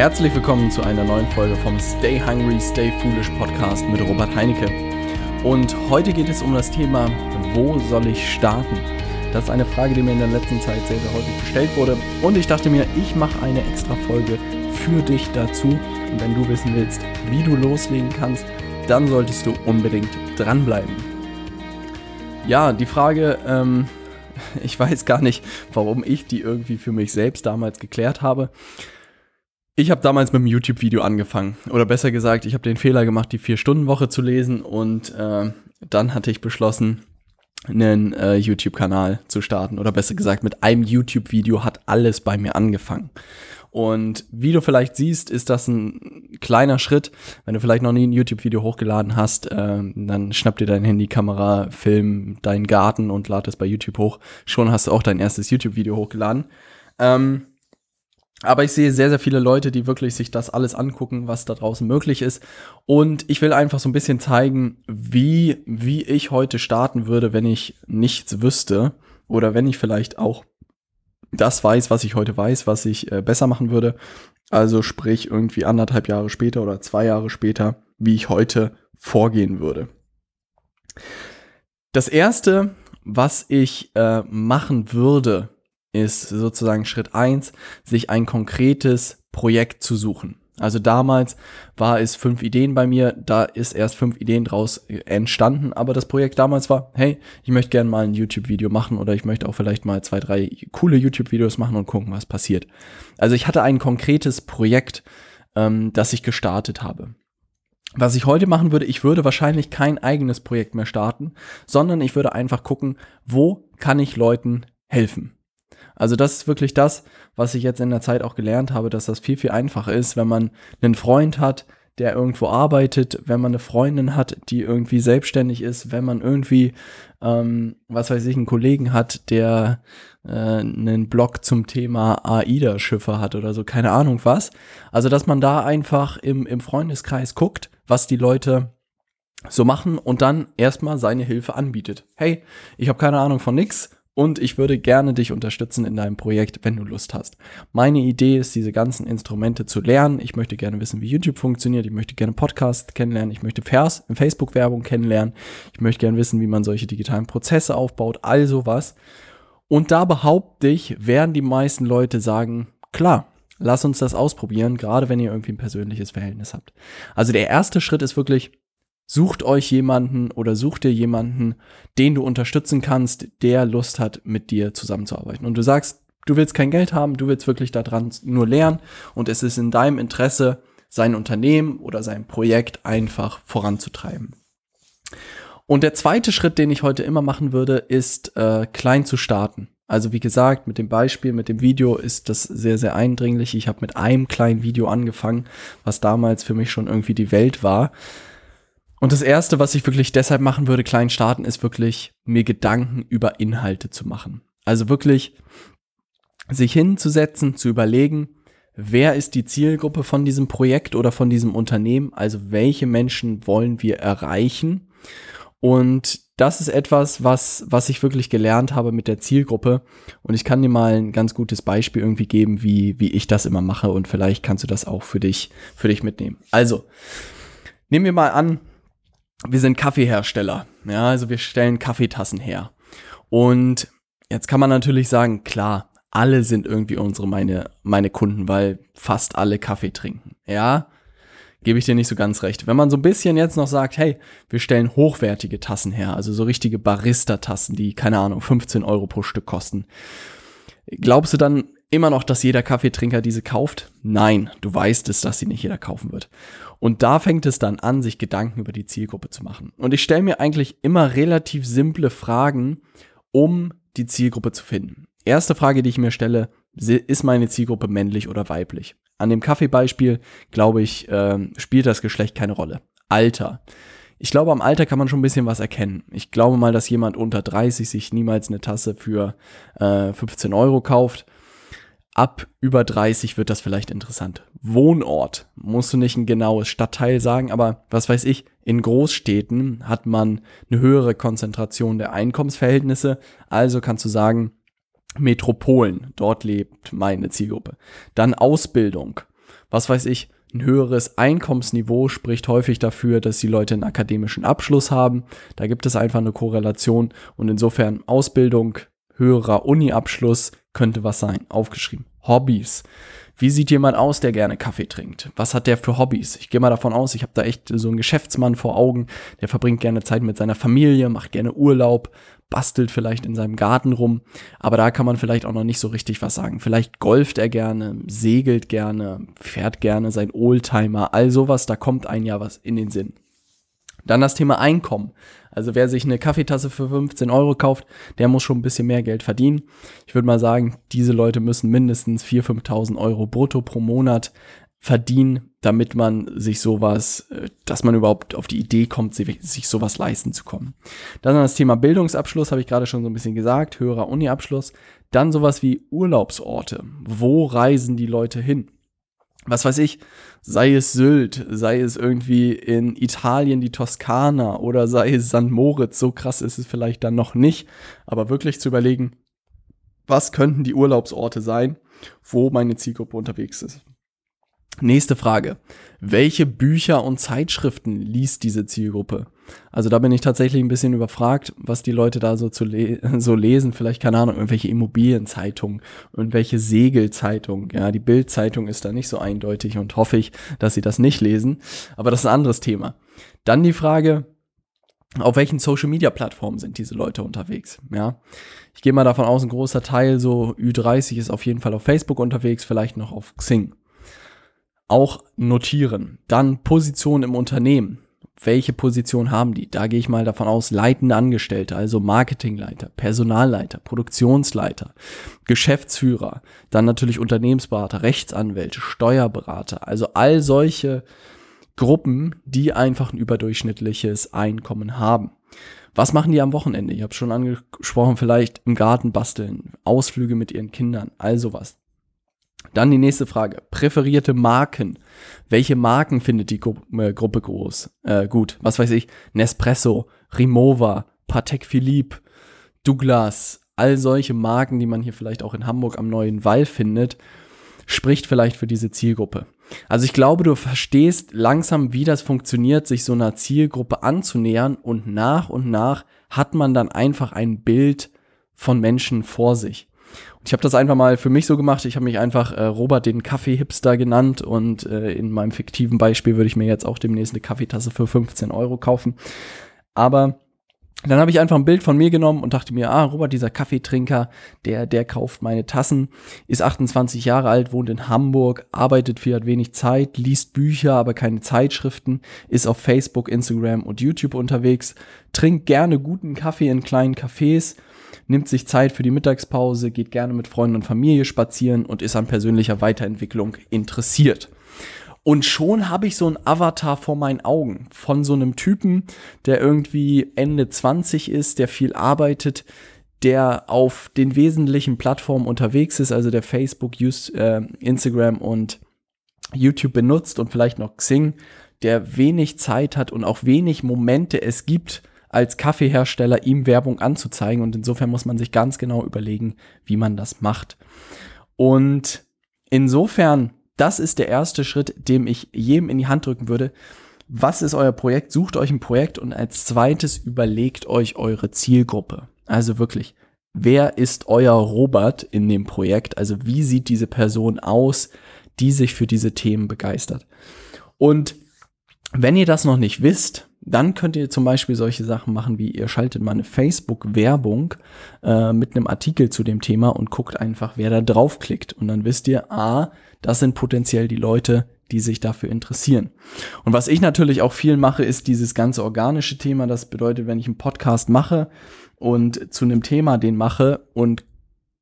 Herzlich willkommen zu einer neuen Folge vom Stay Hungry, Stay Foolish Podcast mit Robert Heinecke. Und heute geht es um das Thema, wo soll ich starten? Das ist eine Frage, die mir in der letzten Zeit sehr, sehr häufig gestellt wurde. Und ich dachte mir, ich mache eine extra Folge für dich dazu. Und wenn du wissen willst, wie du loslegen kannst, dann solltest du unbedingt dranbleiben. Ja, die Frage, ähm, ich weiß gar nicht, warum ich die irgendwie für mich selbst damals geklärt habe. Ich habe damals mit einem YouTube-Video angefangen. Oder besser gesagt, ich habe den Fehler gemacht, die Vier-Stunden-Woche zu lesen. Und äh, dann hatte ich beschlossen, einen äh, YouTube-Kanal zu starten. Oder besser gesagt, mit einem YouTube-Video hat alles bei mir angefangen. Und wie du vielleicht siehst, ist das ein kleiner Schritt. Wenn du vielleicht noch nie ein YouTube-Video hochgeladen hast, äh, dann schnapp dir dein Handy, Kamera, Film, deinen Garten und lad es bei YouTube hoch. Schon hast du auch dein erstes YouTube-Video hochgeladen. Ähm, aber ich sehe sehr, sehr viele Leute, die wirklich sich das alles angucken, was da draußen möglich ist. Und ich will einfach so ein bisschen zeigen, wie, wie ich heute starten würde, wenn ich nichts wüsste. Oder wenn ich vielleicht auch das weiß, was ich heute weiß, was ich äh, besser machen würde. Also sprich irgendwie anderthalb Jahre später oder zwei Jahre später, wie ich heute vorgehen würde. Das erste, was ich äh, machen würde, ist sozusagen Schritt eins, sich ein konkretes Projekt zu suchen. Also damals war es fünf Ideen bei mir, da ist erst fünf Ideen draus entstanden, aber das Projekt damals war, hey, ich möchte gerne mal ein YouTube-Video machen oder ich möchte auch vielleicht mal zwei, drei coole YouTube-Videos machen und gucken, was passiert. Also ich hatte ein konkretes Projekt, ähm, das ich gestartet habe. Was ich heute machen würde, ich würde wahrscheinlich kein eigenes Projekt mehr starten, sondern ich würde einfach gucken, wo kann ich Leuten helfen. Also das ist wirklich das, was ich jetzt in der Zeit auch gelernt habe, dass das viel, viel einfacher ist, wenn man einen Freund hat, der irgendwo arbeitet, wenn man eine Freundin hat, die irgendwie selbstständig ist, wenn man irgendwie, ähm, was weiß ich, einen Kollegen hat, der äh, einen Blog zum Thema AIDA-Schiffe hat oder so, keine Ahnung was. Also, dass man da einfach im, im Freundeskreis guckt, was die Leute so machen und dann erstmal seine Hilfe anbietet. Hey, ich habe keine Ahnung von nix und ich würde gerne dich unterstützen in deinem Projekt, wenn du Lust hast. Meine Idee ist, diese ganzen Instrumente zu lernen. Ich möchte gerne wissen, wie YouTube funktioniert. Ich möchte gerne Podcast kennenlernen. Ich möchte Vers Facebook-Werbung kennenlernen. Ich möchte gerne wissen, wie man solche digitalen Prozesse aufbaut. All sowas. Und da behaupte ich, werden die meisten Leute sagen, klar, lass uns das ausprobieren, gerade wenn ihr irgendwie ein persönliches Verhältnis habt. Also der erste Schritt ist wirklich, Sucht euch jemanden oder sucht dir jemanden, den du unterstützen kannst, der Lust hat, mit dir zusammenzuarbeiten. Und du sagst, du willst kein Geld haben, du willst wirklich daran nur lernen und es ist in deinem Interesse, sein Unternehmen oder sein Projekt einfach voranzutreiben. Und der zweite Schritt, den ich heute immer machen würde, ist äh, klein zu starten. Also wie gesagt, mit dem Beispiel, mit dem Video ist das sehr, sehr eindringlich. Ich habe mit einem kleinen Video angefangen, was damals für mich schon irgendwie die Welt war. Und das Erste, was ich wirklich deshalb machen würde, klein starten, ist wirklich mir Gedanken über Inhalte zu machen. Also wirklich sich hinzusetzen, zu überlegen, wer ist die Zielgruppe von diesem Projekt oder von diesem Unternehmen, also welche Menschen wollen wir erreichen. Und das ist etwas, was, was ich wirklich gelernt habe mit der Zielgruppe. Und ich kann dir mal ein ganz gutes Beispiel irgendwie geben, wie, wie ich das immer mache. Und vielleicht kannst du das auch für dich, für dich mitnehmen. Also, nehmen wir mal an, wir sind Kaffeehersteller. Ja, also wir stellen Kaffeetassen her. Und jetzt kann man natürlich sagen, klar, alle sind irgendwie unsere, meine, meine Kunden, weil fast alle Kaffee trinken. Ja, gebe ich dir nicht so ganz recht. Wenn man so ein bisschen jetzt noch sagt, hey, wir stellen hochwertige Tassen her, also so richtige Barista-Tassen, die, keine Ahnung, 15 Euro pro Stück kosten. Glaubst du dann immer noch, dass jeder Kaffeetrinker diese kauft? Nein, du weißt es, dass sie nicht jeder kaufen wird. Und da fängt es dann an, sich Gedanken über die Zielgruppe zu machen. Und ich stelle mir eigentlich immer relativ simple Fragen, um die Zielgruppe zu finden. Erste Frage, die ich mir stelle, ist meine Zielgruppe männlich oder weiblich? An dem Kaffeebeispiel, glaube ich, äh, spielt das Geschlecht keine Rolle. Alter. Ich glaube, am Alter kann man schon ein bisschen was erkennen. Ich glaube mal, dass jemand unter 30 sich niemals eine Tasse für äh, 15 Euro kauft ab über 30 wird das vielleicht interessant. Wohnort musst du nicht ein genaues Stadtteil sagen, aber was weiß ich, in Großstädten hat man eine höhere Konzentration der Einkommensverhältnisse, also kannst du sagen, Metropolen, dort lebt meine Zielgruppe. Dann Ausbildung. was weiß ich, ein höheres Einkommensniveau spricht häufig dafür, dass die Leute einen akademischen Abschluss haben. Da gibt es einfach eine Korrelation und insofern Ausbildung, höherer Uni-Abschluss könnte was sein. Aufgeschrieben. Hobbys. Wie sieht jemand aus, der gerne Kaffee trinkt? Was hat der für Hobbys? Ich gehe mal davon aus, ich habe da echt so einen Geschäftsmann vor Augen, der verbringt gerne Zeit mit seiner Familie, macht gerne Urlaub, bastelt vielleicht in seinem Garten rum, aber da kann man vielleicht auch noch nicht so richtig was sagen. Vielleicht golft er gerne, segelt gerne, fährt gerne sein Oldtimer, all sowas, da kommt ein ja was in den Sinn. Dann das Thema Einkommen. Also wer sich eine Kaffeetasse für 15 Euro kauft, der muss schon ein bisschen mehr Geld verdienen. Ich würde mal sagen, diese Leute müssen mindestens 4.000, 5.000 Euro brutto pro Monat verdienen, damit man sich sowas, äh, dass man überhaupt auf die Idee kommt, sich sowas leisten zu kommen. Dann das Thema Bildungsabschluss, habe ich gerade schon so ein bisschen gesagt, höherer Uni-Abschluss. Dann sowas wie Urlaubsorte. Wo reisen die Leute hin? was weiß ich, sei es Sylt, sei es irgendwie in Italien die Toskana oder sei es St. Moritz, so krass ist es vielleicht dann noch nicht, aber wirklich zu überlegen, was könnten die Urlaubsorte sein, wo meine Zielgruppe unterwegs ist. Nächste Frage. Welche Bücher und Zeitschriften liest diese Zielgruppe? Also da bin ich tatsächlich ein bisschen überfragt, was die Leute da so, zu le so lesen. Vielleicht, keine Ahnung, irgendwelche Immobilienzeitungen, irgendwelche Segelzeitungen. Ja, die Bildzeitung ist da nicht so eindeutig und hoffe ich, dass sie das nicht lesen. Aber das ist ein anderes Thema. Dann die Frage, auf welchen Social Media Plattformen sind diese Leute unterwegs? Ja, ich gehe mal davon aus, ein großer Teil, so Ü30 ist auf jeden Fall auf Facebook unterwegs, vielleicht noch auf Xing. Auch notieren. Dann Position im Unternehmen welche Position haben die? Da gehe ich mal davon aus, leitende Angestellte, also Marketingleiter, Personalleiter, Produktionsleiter, Geschäftsführer, dann natürlich Unternehmensberater, Rechtsanwälte, Steuerberater, also all solche Gruppen, die einfach ein überdurchschnittliches Einkommen haben. Was machen die am Wochenende? Ich habe schon angesprochen, vielleicht im Garten basteln, Ausflüge mit ihren Kindern, all sowas. Dann die nächste Frage. Präferierte Marken. Welche Marken findet die Gru äh, Gruppe groß? Äh, gut, was weiß ich. Nespresso, Rimowa, Patek Philippe, Douglas, all solche Marken, die man hier vielleicht auch in Hamburg am Neuen Wall findet, spricht vielleicht für diese Zielgruppe. Also ich glaube, du verstehst langsam, wie das funktioniert, sich so einer Zielgruppe anzunähern und nach und nach hat man dann einfach ein Bild von Menschen vor sich. Ich habe das einfach mal für mich so gemacht. Ich habe mich einfach äh, Robert den Kaffee-Hipster genannt und äh, in meinem fiktiven Beispiel würde ich mir jetzt auch demnächst eine Kaffeetasse für 15 Euro kaufen. Aber dann habe ich einfach ein Bild von mir genommen und dachte mir, ah, Robert, dieser Kaffeetrinker, der, der kauft meine Tassen, ist 28 Jahre alt, wohnt in Hamburg, arbeitet viel, hat wenig Zeit, liest Bücher, aber keine Zeitschriften, ist auf Facebook, Instagram und YouTube unterwegs, trinkt gerne guten Kaffee in kleinen Cafés nimmt sich Zeit für die Mittagspause, geht gerne mit Freunden und Familie spazieren und ist an persönlicher Weiterentwicklung interessiert. Und schon habe ich so ein Avatar vor meinen Augen von so einem Typen, der irgendwie Ende 20 ist, der viel arbeitet, der auf den wesentlichen Plattformen unterwegs ist, also der Facebook, äh, Instagram und YouTube benutzt und vielleicht noch Xing, der wenig Zeit hat und auch wenig Momente es gibt, als Kaffeehersteller ihm Werbung anzuzeigen. Und insofern muss man sich ganz genau überlegen, wie man das macht. Und insofern, das ist der erste Schritt, dem ich jedem in die Hand drücken würde. Was ist euer Projekt? Sucht euch ein Projekt und als zweites überlegt euch eure Zielgruppe. Also wirklich, wer ist euer Robert in dem Projekt? Also wie sieht diese Person aus, die sich für diese Themen begeistert? Und wenn ihr das noch nicht wisst, dann könnt ihr zum Beispiel solche Sachen machen, wie ihr schaltet mal eine Facebook-Werbung äh, mit einem Artikel zu dem Thema und guckt einfach, wer da draufklickt. Und dann wisst ihr, ah, das sind potenziell die Leute, die sich dafür interessieren. Und was ich natürlich auch viel mache, ist dieses ganze organische Thema. Das bedeutet, wenn ich einen Podcast mache und zu einem Thema den mache und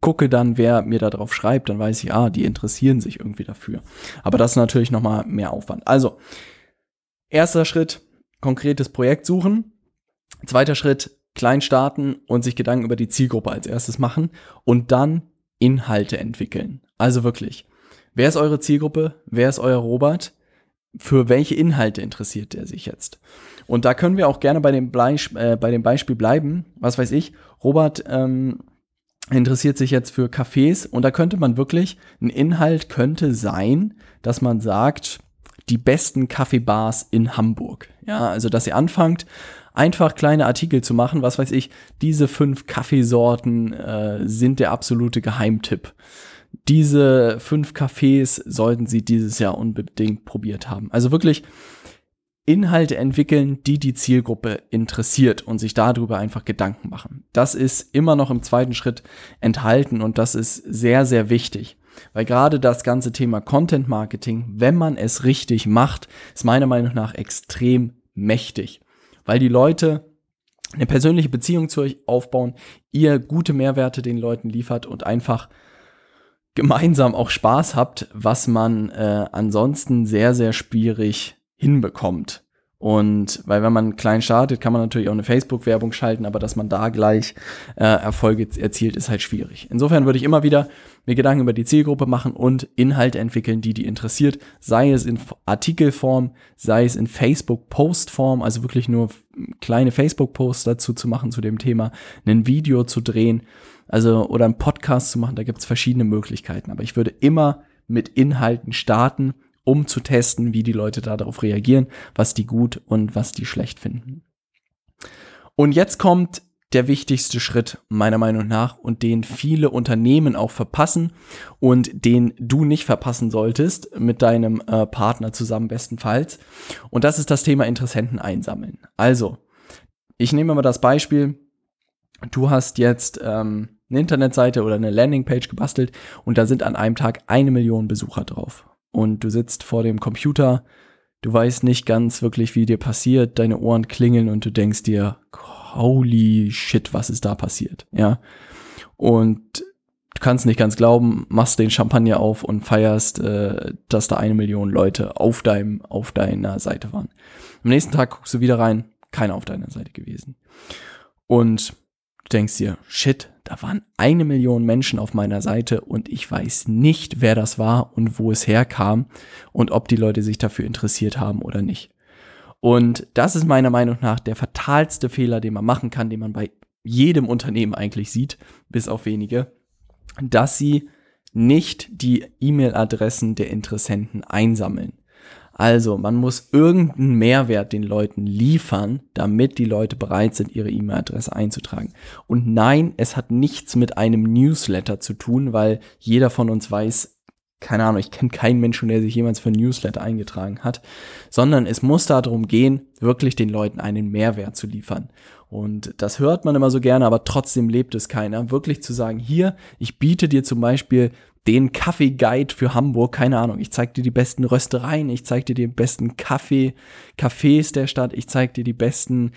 gucke dann, wer mir da drauf schreibt, dann weiß ich, ah, die interessieren sich irgendwie dafür. Aber das ist natürlich nochmal mehr Aufwand. Also, erster Schritt, konkretes Projekt suchen. Zweiter Schritt, klein starten und sich Gedanken über die Zielgruppe als erstes machen und dann Inhalte entwickeln. Also wirklich, wer ist eure Zielgruppe? Wer ist euer Robert? Für welche Inhalte interessiert er sich jetzt? Und da können wir auch gerne bei dem, Bleis äh, bei dem Beispiel bleiben. Was weiß ich, Robert ähm, interessiert sich jetzt für Cafés und da könnte man wirklich, ein Inhalt könnte sein, dass man sagt, die besten Kaffeebars in Hamburg. Ja, also dass ihr anfangt, einfach kleine Artikel zu machen, was weiß ich, diese fünf Kaffeesorten äh, sind der absolute Geheimtipp. Diese fünf Cafés sollten Sie dieses Jahr unbedingt probiert haben. Also wirklich Inhalte entwickeln, die die Zielgruppe interessiert und sich darüber einfach Gedanken machen. Das ist immer noch im zweiten Schritt enthalten und das ist sehr, sehr wichtig. Weil gerade das ganze Thema Content Marketing, wenn man es richtig macht, ist meiner Meinung nach extrem mächtig. Weil die Leute eine persönliche Beziehung zu euch aufbauen, ihr gute Mehrwerte den Leuten liefert und einfach gemeinsam auch Spaß habt, was man äh, ansonsten sehr, sehr schwierig hinbekommt. Und weil wenn man klein startet, kann man natürlich auch eine Facebook-Werbung schalten, aber dass man da gleich äh, Erfolge erzielt, ist halt schwierig. Insofern würde ich immer wieder mir Gedanken über die Zielgruppe machen und Inhalte entwickeln, die die interessiert, sei es in Artikelform, sei es in Facebook-Postform, also wirklich nur kleine Facebook-Posts dazu zu machen zu dem Thema, ein Video zu drehen, also oder einen Podcast zu machen, da gibt es verschiedene Möglichkeiten. Aber ich würde immer mit Inhalten starten um zu testen, wie die Leute darauf reagieren, was die gut und was die schlecht finden. Und jetzt kommt der wichtigste Schritt meiner Meinung nach und den viele Unternehmen auch verpassen und den du nicht verpassen solltest mit deinem äh, Partner zusammen bestenfalls. Und das ist das Thema Interessenten einsammeln. Also, ich nehme mal das Beispiel, du hast jetzt ähm, eine Internetseite oder eine Landingpage gebastelt und da sind an einem Tag eine Million Besucher drauf und du sitzt vor dem Computer, du weißt nicht ganz wirklich, wie dir passiert, deine Ohren klingeln und du denkst dir, holy shit, was ist da passiert, ja. Und du kannst nicht ganz glauben, machst den Champagner auf und feierst, äh, dass da eine Million Leute auf deinem, auf deiner Seite waren. Am nächsten Tag guckst du wieder rein, keiner auf deiner Seite gewesen. Und du denkst dir, shit, da waren eine Million Menschen auf meiner Seite und ich weiß nicht, wer das war und wo es herkam und ob die Leute sich dafür interessiert haben oder nicht. Und das ist meiner Meinung nach der fatalste Fehler, den man machen kann, den man bei jedem Unternehmen eigentlich sieht, bis auf wenige, dass sie nicht die E-Mail-Adressen der Interessenten einsammeln. Also, man muss irgendeinen Mehrwert den Leuten liefern, damit die Leute bereit sind, ihre E-Mail-Adresse einzutragen. Und nein, es hat nichts mit einem Newsletter zu tun, weil jeder von uns weiß, keine Ahnung, ich kenne keinen Menschen, der sich jemals für ein Newsletter eingetragen hat, sondern es muss darum gehen, wirklich den Leuten einen Mehrwert zu liefern. Und das hört man immer so gerne, aber trotzdem lebt es keiner. Wirklich zu sagen, hier, ich biete dir zum Beispiel den Kaffee-Guide für Hamburg, keine Ahnung, ich zeig dir die besten Röstereien, ich zeig dir die besten Kaffee, Cafés der Stadt, ich zeig dir die besten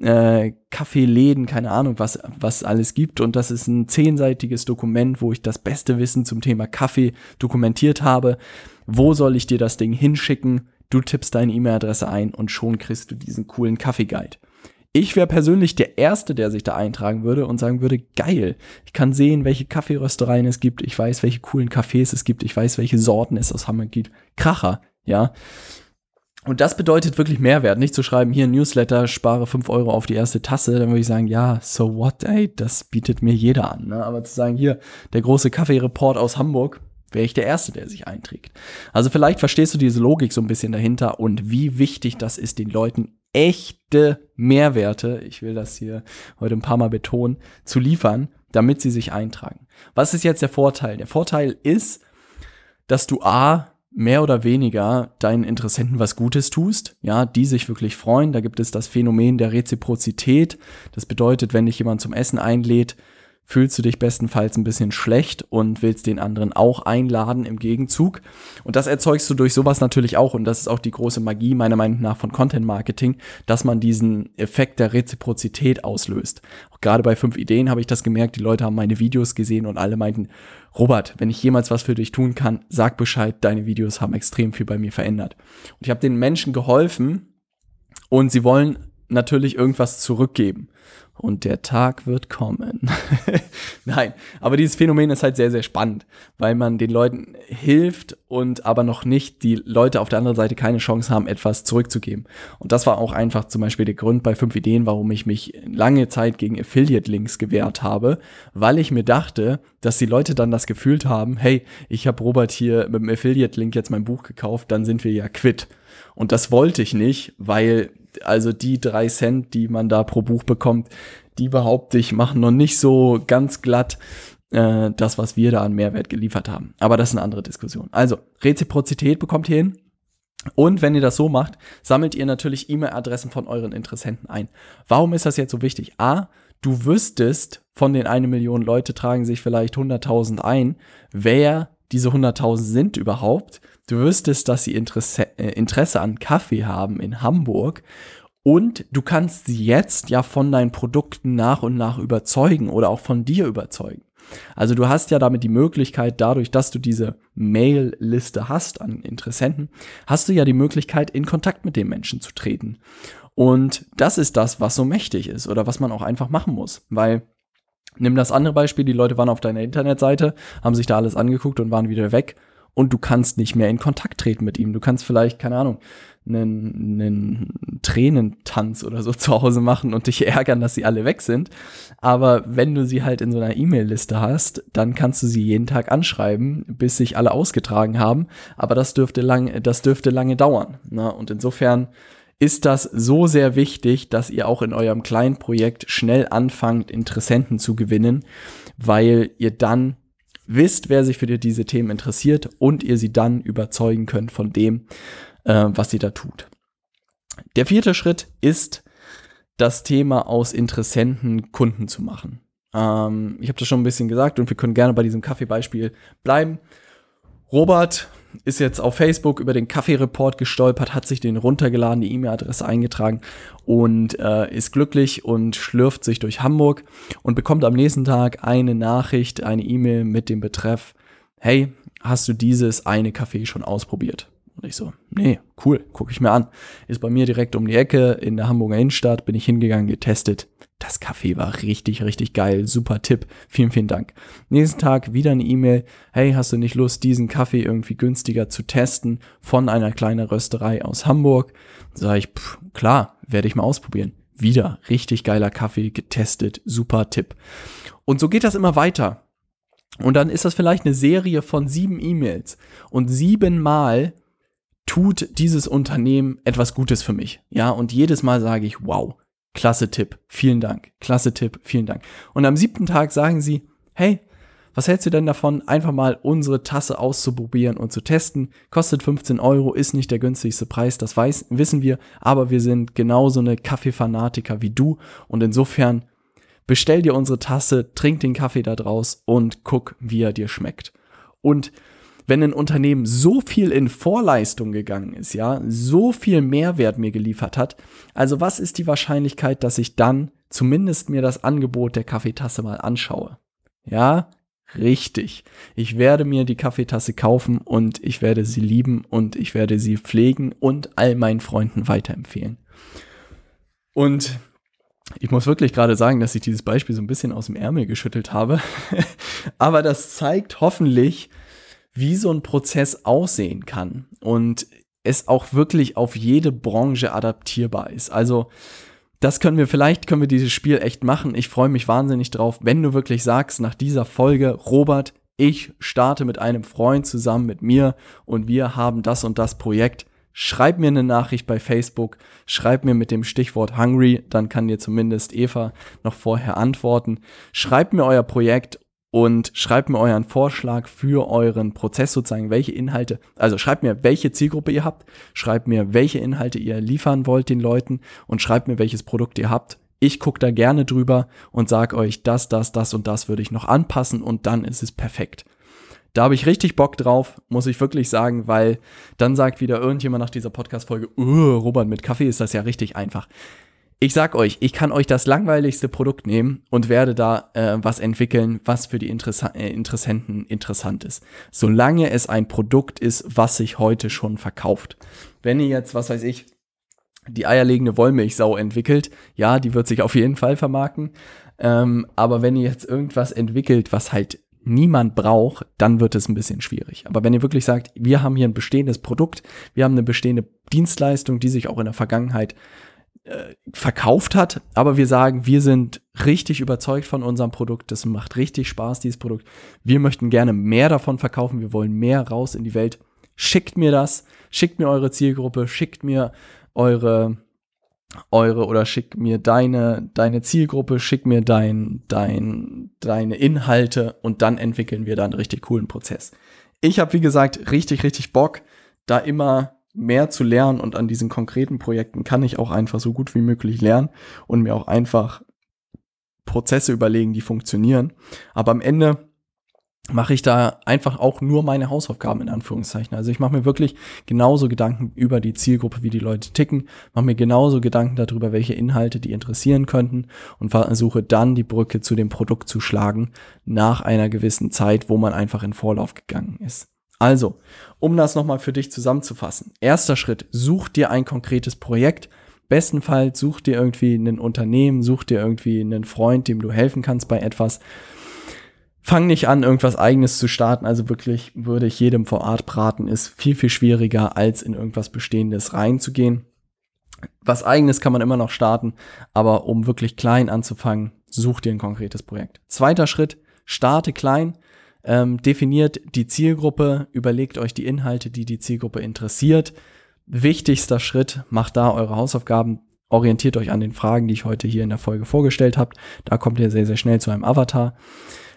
äh, Kaffeeläden, keine Ahnung, was, was alles gibt. Und das ist ein zehnseitiges Dokument, wo ich das beste Wissen zum Thema Kaffee dokumentiert habe. Wo soll ich dir das Ding hinschicken? Du tippst deine E-Mail-Adresse ein und schon kriegst du diesen coolen Kaffee-Guide. Ich wäre persönlich der Erste, der sich da eintragen würde und sagen würde, geil, ich kann sehen, welche Kaffeeröstereien es gibt, ich weiß, welche coolen Cafés es gibt, ich weiß, welche Sorten es aus Hamburg gibt. Kracher, ja. Und das bedeutet wirklich Mehrwert. Nicht zu schreiben, hier Newsletter, spare fünf Euro auf die erste Tasse, dann würde ich sagen, ja, so what, ey, das bietet mir jeder an. Ne? Aber zu sagen, hier, der große Kaffeereport aus Hamburg, wäre ich der Erste, der sich einträgt. Also vielleicht verstehst du diese Logik so ein bisschen dahinter und wie wichtig das ist, den Leuten echte Mehrwerte, ich will das hier heute ein paar Mal betonen, zu liefern, damit sie sich eintragen. Was ist jetzt der Vorteil? Der Vorteil ist, dass du A, mehr oder weniger deinen Interessenten was Gutes tust, ja, die sich wirklich freuen. Da gibt es das Phänomen der Reziprozität. Das bedeutet, wenn dich jemand zum Essen einlädt, fühlst du dich bestenfalls ein bisschen schlecht und willst den anderen auch einladen im Gegenzug. Und das erzeugst du durch sowas natürlich auch. Und das ist auch die große Magie meiner Meinung nach von Content Marketing, dass man diesen Effekt der Reziprozität auslöst. Auch gerade bei fünf Ideen habe ich das gemerkt. Die Leute haben meine Videos gesehen und alle meinten, Robert, wenn ich jemals was für dich tun kann, sag Bescheid. Deine Videos haben extrem viel bei mir verändert. Und ich habe den Menschen geholfen und sie wollen natürlich irgendwas zurückgeben. Und der Tag wird kommen. Nein, aber dieses Phänomen ist halt sehr, sehr spannend, weil man den Leuten hilft und aber noch nicht die Leute auf der anderen Seite keine Chance haben, etwas zurückzugeben. Und das war auch einfach zum Beispiel der Grund bei fünf Ideen, warum ich mich lange Zeit gegen Affiliate-Links gewehrt habe, weil ich mir dachte, dass die Leute dann das Gefühl haben, hey, ich habe Robert hier mit dem Affiliate-Link jetzt mein Buch gekauft, dann sind wir ja quitt. Und das wollte ich nicht, weil also die drei Cent, die man da pro Buch bekommt, die behaupte ich, machen noch nicht so ganz glatt äh, das, was wir da an Mehrwert geliefert haben. Aber das ist eine andere Diskussion. Also, Reziprozität bekommt ihr hin. Und wenn ihr das so macht, sammelt ihr natürlich E-Mail-Adressen von euren Interessenten ein. Warum ist das jetzt so wichtig? A, du wüsstest, von den eine Million Leute tragen sich vielleicht 100.000 ein, wer diese 100.000 sind überhaupt. Du wüsstest, dass sie Interesse, äh, Interesse an Kaffee haben in Hamburg und du kannst sie jetzt ja von deinen Produkten nach und nach überzeugen oder auch von dir überzeugen. Also du hast ja damit die Möglichkeit, dadurch, dass du diese Mail-Liste hast an Interessenten, hast du ja die Möglichkeit, in Kontakt mit den Menschen zu treten. Und das ist das, was so mächtig ist oder was man auch einfach machen muss, weil Nimm das andere Beispiel, die Leute waren auf deiner Internetseite, haben sich da alles angeguckt und waren wieder weg und du kannst nicht mehr in Kontakt treten mit ihm. Du kannst vielleicht, keine Ahnung, einen, einen Tränentanz oder so zu Hause machen und dich ärgern, dass sie alle weg sind. Aber wenn du sie halt in so einer E-Mail-Liste hast, dann kannst du sie jeden Tag anschreiben, bis sich alle ausgetragen haben. Aber das dürfte lang, das dürfte lange dauern. Na? Und insofern ist das so sehr wichtig, dass ihr auch in eurem kleinen Projekt schnell anfangt, Interessenten zu gewinnen, weil ihr dann wisst, wer sich für diese Themen interessiert und ihr sie dann überzeugen könnt von dem, äh, was sie da tut. Der vierte Schritt ist, das Thema aus Interessenten Kunden zu machen. Ähm, ich habe das schon ein bisschen gesagt und wir können gerne bei diesem Kaffeebeispiel bleiben. Robert ist jetzt auf Facebook über den Kaffee-Report gestolpert, hat sich den runtergeladen, die E-Mail-Adresse eingetragen und äh, ist glücklich und schlürft sich durch Hamburg und bekommt am nächsten Tag eine Nachricht, eine E-Mail mit dem Betreff, hey, hast du dieses eine Kaffee schon ausprobiert? Und ich so, nee, cool, gucke ich mir an. Ist bei mir direkt um die Ecke in der Hamburger Innenstadt, bin ich hingegangen, getestet. Das Kaffee war richtig, richtig geil. Super Tipp. Vielen, vielen Dank. Nächsten Tag wieder eine E-Mail. Hey, hast du nicht Lust, diesen Kaffee irgendwie günstiger zu testen von einer kleinen Rösterei aus Hamburg? Sag ich, pff, klar, werde ich mal ausprobieren. Wieder richtig geiler Kaffee getestet. Super Tipp. Und so geht das immer weiter. Und dann ist das vielleicht eine Serie von sieben E-Mails. Und siebenmal tut dieses Unternehmen etwas Gutes für mich. Ja, und jedes Mal sage ich, wow, klasse Tipp, vielen Dank, klasse Tipp, vielen Dank. Und am siebten Tag sagen sie, hey, was hältst du denn davon, einfach mal unsere Tasse auszuprobieren und zu testen? Kostet 15 Euro, ist nicht der günstigste Preis, das weiß, wissen wir, aber wir sind genauso eine Kaffeefanatiker wie du und insofern bestell dir unsere Tasse, trink den Kaffee da draus und guck, wie er dir schmeckt. Und wenn ein Unternehmen so viel in Vorleistung gegangen ist, ja, so viel Mehrwert mir geliefert hat, also was ist die Wahrscheinlichkeit, dass ich dann zumindest mir das Angebot der Kaffeetasse mal anschaue? Ja, richtig. Ich werde mir die Kaffeetasse kaufen und ich werde sie lieben und ich werde sie pflegen und all meinen Freunden weiterempfehlen. Und ich muss wirklich gerade sagen, dass ich dieses Beispiel so ein bisschen aus dem Ärmel geschüttelt habe. Aber das zeigt hoffentlich, wie so ein Prozess aussehen kann und es auch wirklich auf jede Branche adaptierbar ist. Also das können wir, vielleicht können wir dieses Spiel echt machen. Ich freue mich wahnsinnig drauf, wenn du wirklich sagst nach dieser Folge, Robert, ich starte mit einem Freund zusammen mit mir und wir haben das und das Projekt. Schreib mir eine Nachricht bei Facebook, schreib mir mit dem Stichwort Hungry, dann kann dir zumindest Eva noch vorher antworten. Schreib mir euer Projekt und schreibt mir euren Vorschlag für euren Prozess sozusagen, welche Inhalte, also schreibt mir, welche Zielgruppe ihr habt, schreibt mir, welche Inhalte ihr liefern wollt den Leuten und schreibt mir, welches Produkt ihr habt. Ich gucke da gerne drüber und sag euch, das, das, das und das würde ich noch anpassen und dann ist es perfekt. Da habe ich richtig Bock drauf, muss ich wirklich sagen, weil dann sagt wieder irgendjemand nach dieser Podcast-Folge, uh, Robert, mit Kaffee ist das ja richtig einfach ich sag euch, ich kann euch das langweiligste Produkt nehmen und werde da äh, was entwickeln, was für die Interessa äh, Interessenten interessant ist. Solange es ein Produkt ist, was sich heute schon verkauft. Wenn ihr jetzt, was weiß ich, die eierlegende Wollmilchsau entwickelt, ja, die wird sich auf jeden Fall vermarkten. Ähm, aber wenn ihr jetzt irgendwas entwickelt, was halt niemand braucht, dann wird es ein bisschen schwierig. Aber wenn ihr wirklich sagt, wir haben hier ein bestehendes Produkt, wir haben eine bestehende Dienstleistung, die sich auch in der Vergangenheit äh, verkauft hat, aber wir sagen, wir sind richtig überzeugt von unserem Produkt, das macht richtig Spaß, dieses Produkt. Wir möchten gerne mehr davon verkaufen, wir wollen mehr raus in die Welt. Schickt mir das, schickt mir eure Zielgruppe, schickt mir eure eure oder schick mir deine, deine Zielgruppe, schick mir dein, dein, deine Inhalte. Und dann entwickeln wir da einen richtig coolen Prozess. Ich habe, wie gesagt, richtig, richtig Bock, da immer mehr zu lernen und an diesen konkreten Projekten kann ich auch einfach so gut wie möglich lernen und mir auch einfach Prozesse überlegen, die funktionieren. Aber am Ende mache ich da einfach auch nur meine Hausaufgaben in Anführungszeichen. Also ich mache mir wirklich genauso Gedanken über die Zielgruppe, wie die Leute ticken, mache mir genauso Gedanken darüber, welche Inhalte die interessieren könnten und versuche dann die Brücke zu dem Produkt zu schlagen nach einer gewissen Zeit, wo man einfach in Vorlauf gegangen ist. Also, um das nochmal für dich zusammenzufassen. Erster Schritt, such dir ein konkretes Projekt. Bestenfalls such dir irgendwie ein Unternehmen, such dir irgendwie einen Freund, dem du helfen kannst bei etwas fang nicht an, irgendwas eigenes zu starten. Also wirklich würde ich jedem vor Ort braten, ist viel, viel schwieriger, als in irgendwas Bestehendes reinzugehen. Was eigenes kann man immer noch starten, aber um wirklich klein anzufangen, such dir ein konkretes Projekt. Zweiter Schritt, starte klein, ähm, definiert die Zielgruppe, überlegt euch die Inhalte, die die Zielgruppe interessiert. Wichtigster Schritt, macht da eure Hausaufgaben, orientiert euch an den Fragen, die ich heute hier in der Folge vorgestellt habe. Da kommt ihr sehr, sehr schnell zu einem Avatar.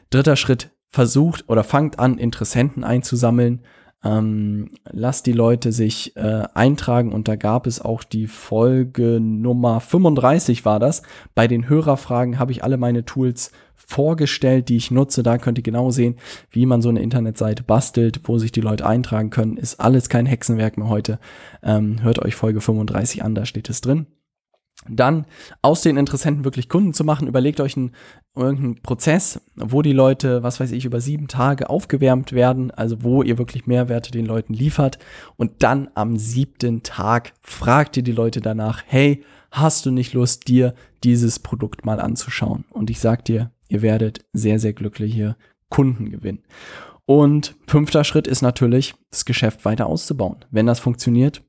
Dritter Schritt, versucht oder fangt an, Interessenten einzusammeln. Ähm, lasst die Leute sich äh, eintragen und da gab es auch die Folge Nummer 35 war das. Bei den Hörerfragen habe ich alle meine Tools vorgestellt, die ich nutze. Da könnt ihr genau sehen, wie man so eine Internetseite bastelt, wo sich die Leute eintragen können. Ist alles kein Hexenwerk mehr heute. Ähm, hört euch Folge 35 an, da steht es drin. Dann aus den Interessenten wirklich Kunden zu machen, überlegt euch einen, irgendeinen Prozess, wo die Leute, was weiß ich, über sieben Tage aufgewärmt werden, also wo ihr wirklich Mehrwerte den Leuten liefert. Und dann am siebten Tag fragt ihr die Leute danach, hey, hast du nicht Lust, dir dieses Produkt mal anzuschauen? Und ich sag dir, ihr werdet sehr, sehr glückliche Kunden gewinnen. Und fünfter Schritt ist natürlich, das Geschäft weiter auszubauen. Wenn das funktioniert,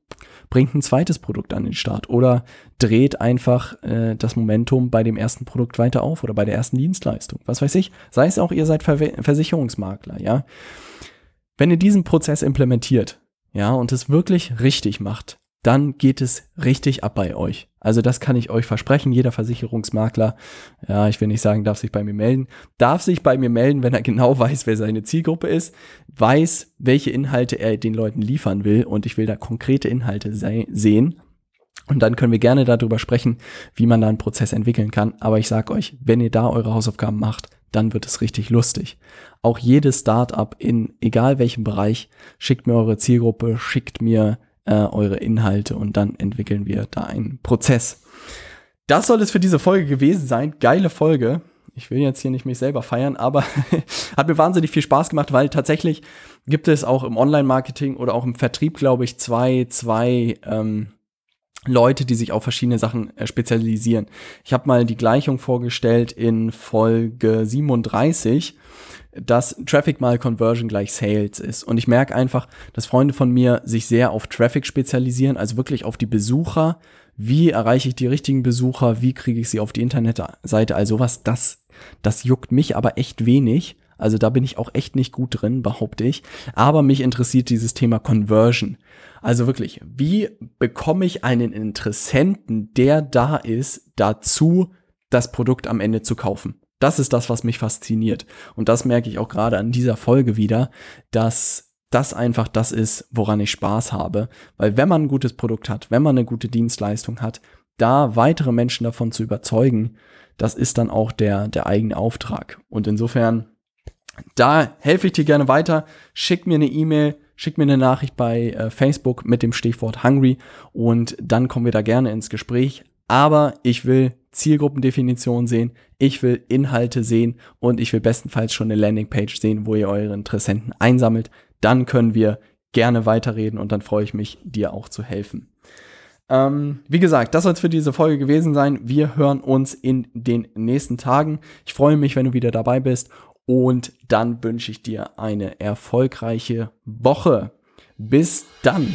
bringt ein zweites Produkt an den Start oder dreht einfach äh, das Momentum bei dem ersten Produkt weiter auf oder bei der ersten Dienstleistung. Was weiß ich, sei es auch, ihr seid Ver Versicherungsmakler, ja. Wenn ihr diesen Prozess implementiert, ja, und es wirklich richtig macht, dann geht es richtig ab bei euch. Also das kann ich euch versprechen. Jeder Versicherungsmakler, ja, ich will nicht sagen, darf sich bei mir melden, darf sich bei mir melden, wenn er genau weiß, wer seine Zielgruppe ist, weiß, welche Inhalte er den Leuten liefern will und ich will da konkrete Inhalte sehen. Und dann können wir gerne darüber sprechen, wie man da einen Prozess entwickeln kann. Aber ich sage euch, wenn ihr da eure Hausaufgaben macht, dann wird es richtig lustig. Auch jedes Startup in egal welchem Bereich schickt mir eure Zielgruppe, schickt mir äh, eure Inhalte und dann entwickeln wir da einen Prozess. Das soll es für diese Folge gewesen sein. Geile Folge. Ich will jetzt hier nicht mich selber feiern, aber hat mir wahnsinnig viel Spaß gemacht, weil tatsächlich gibt es auch im Online-Marketing oder auch im Vertrieb, glaube ich, zwei, zwei ähm, Leute, die sich auf verschiedene Sachen äh, spezialisieren. Ich habe mal die Gleichung vorgestellt in Folge 37 dass Traffic mal Conversion gleich Sales ist. Und ich merke einfach, dass Freunde von mir sich sehr auf Traffic spezialisieren, also wirklich auf die Besucher. Wie erreiche ich die richtigen Besucher? Wie kriege ich sie auf die Internetseite? Also was, das, das juckt mich aber echt wenig. Also da bin ich auch echt nicht gut drin, behaupte ich. Aber mich interessiert dieses Thema Conversion. Also wirklich, wie bekomme ich einen Interessenten, der da ist, dazu, das Produkt am Ende zu kaufen? Das ist das, was mich fasziniert. Und das merke ich auch gerade an dieser Folge wieder, dass das einfach das ist, woran ich Spaß habe. Weil wenn man ein gutes Produkt hat, wenn man eine gute Dienstleistung hat, da weitere Menschen davon zu überzeugen, das ist dann auch der, der eigene Auftrag. Und insofern, da helfe ich dir gerne weiter. Schick mir eine E-Mail, schick mir eine Nachricht bei äh, Facebook mit dem Stichwort Hungry und dann kommen wir da gerne ins Gespräch. Aber ich will Zielgruppendefinition sehen, ich will Inhalte sehen und ich will bestenfalls schon eine Landingpage sehen, wo ihr eure Interessenten einsammelt. Dann können wir gerne weiterreden und dann freue ich mich, dir auch zu helfen. Ähm, wie gesagt, das soll es für diese Folge gewesen sein. Wir hören uns in den nächsten Tagen. Ich freue mich, wenn du wieder dabei bist und dann wünsche ich dir eine erfolgreiche Woche. Bis dann.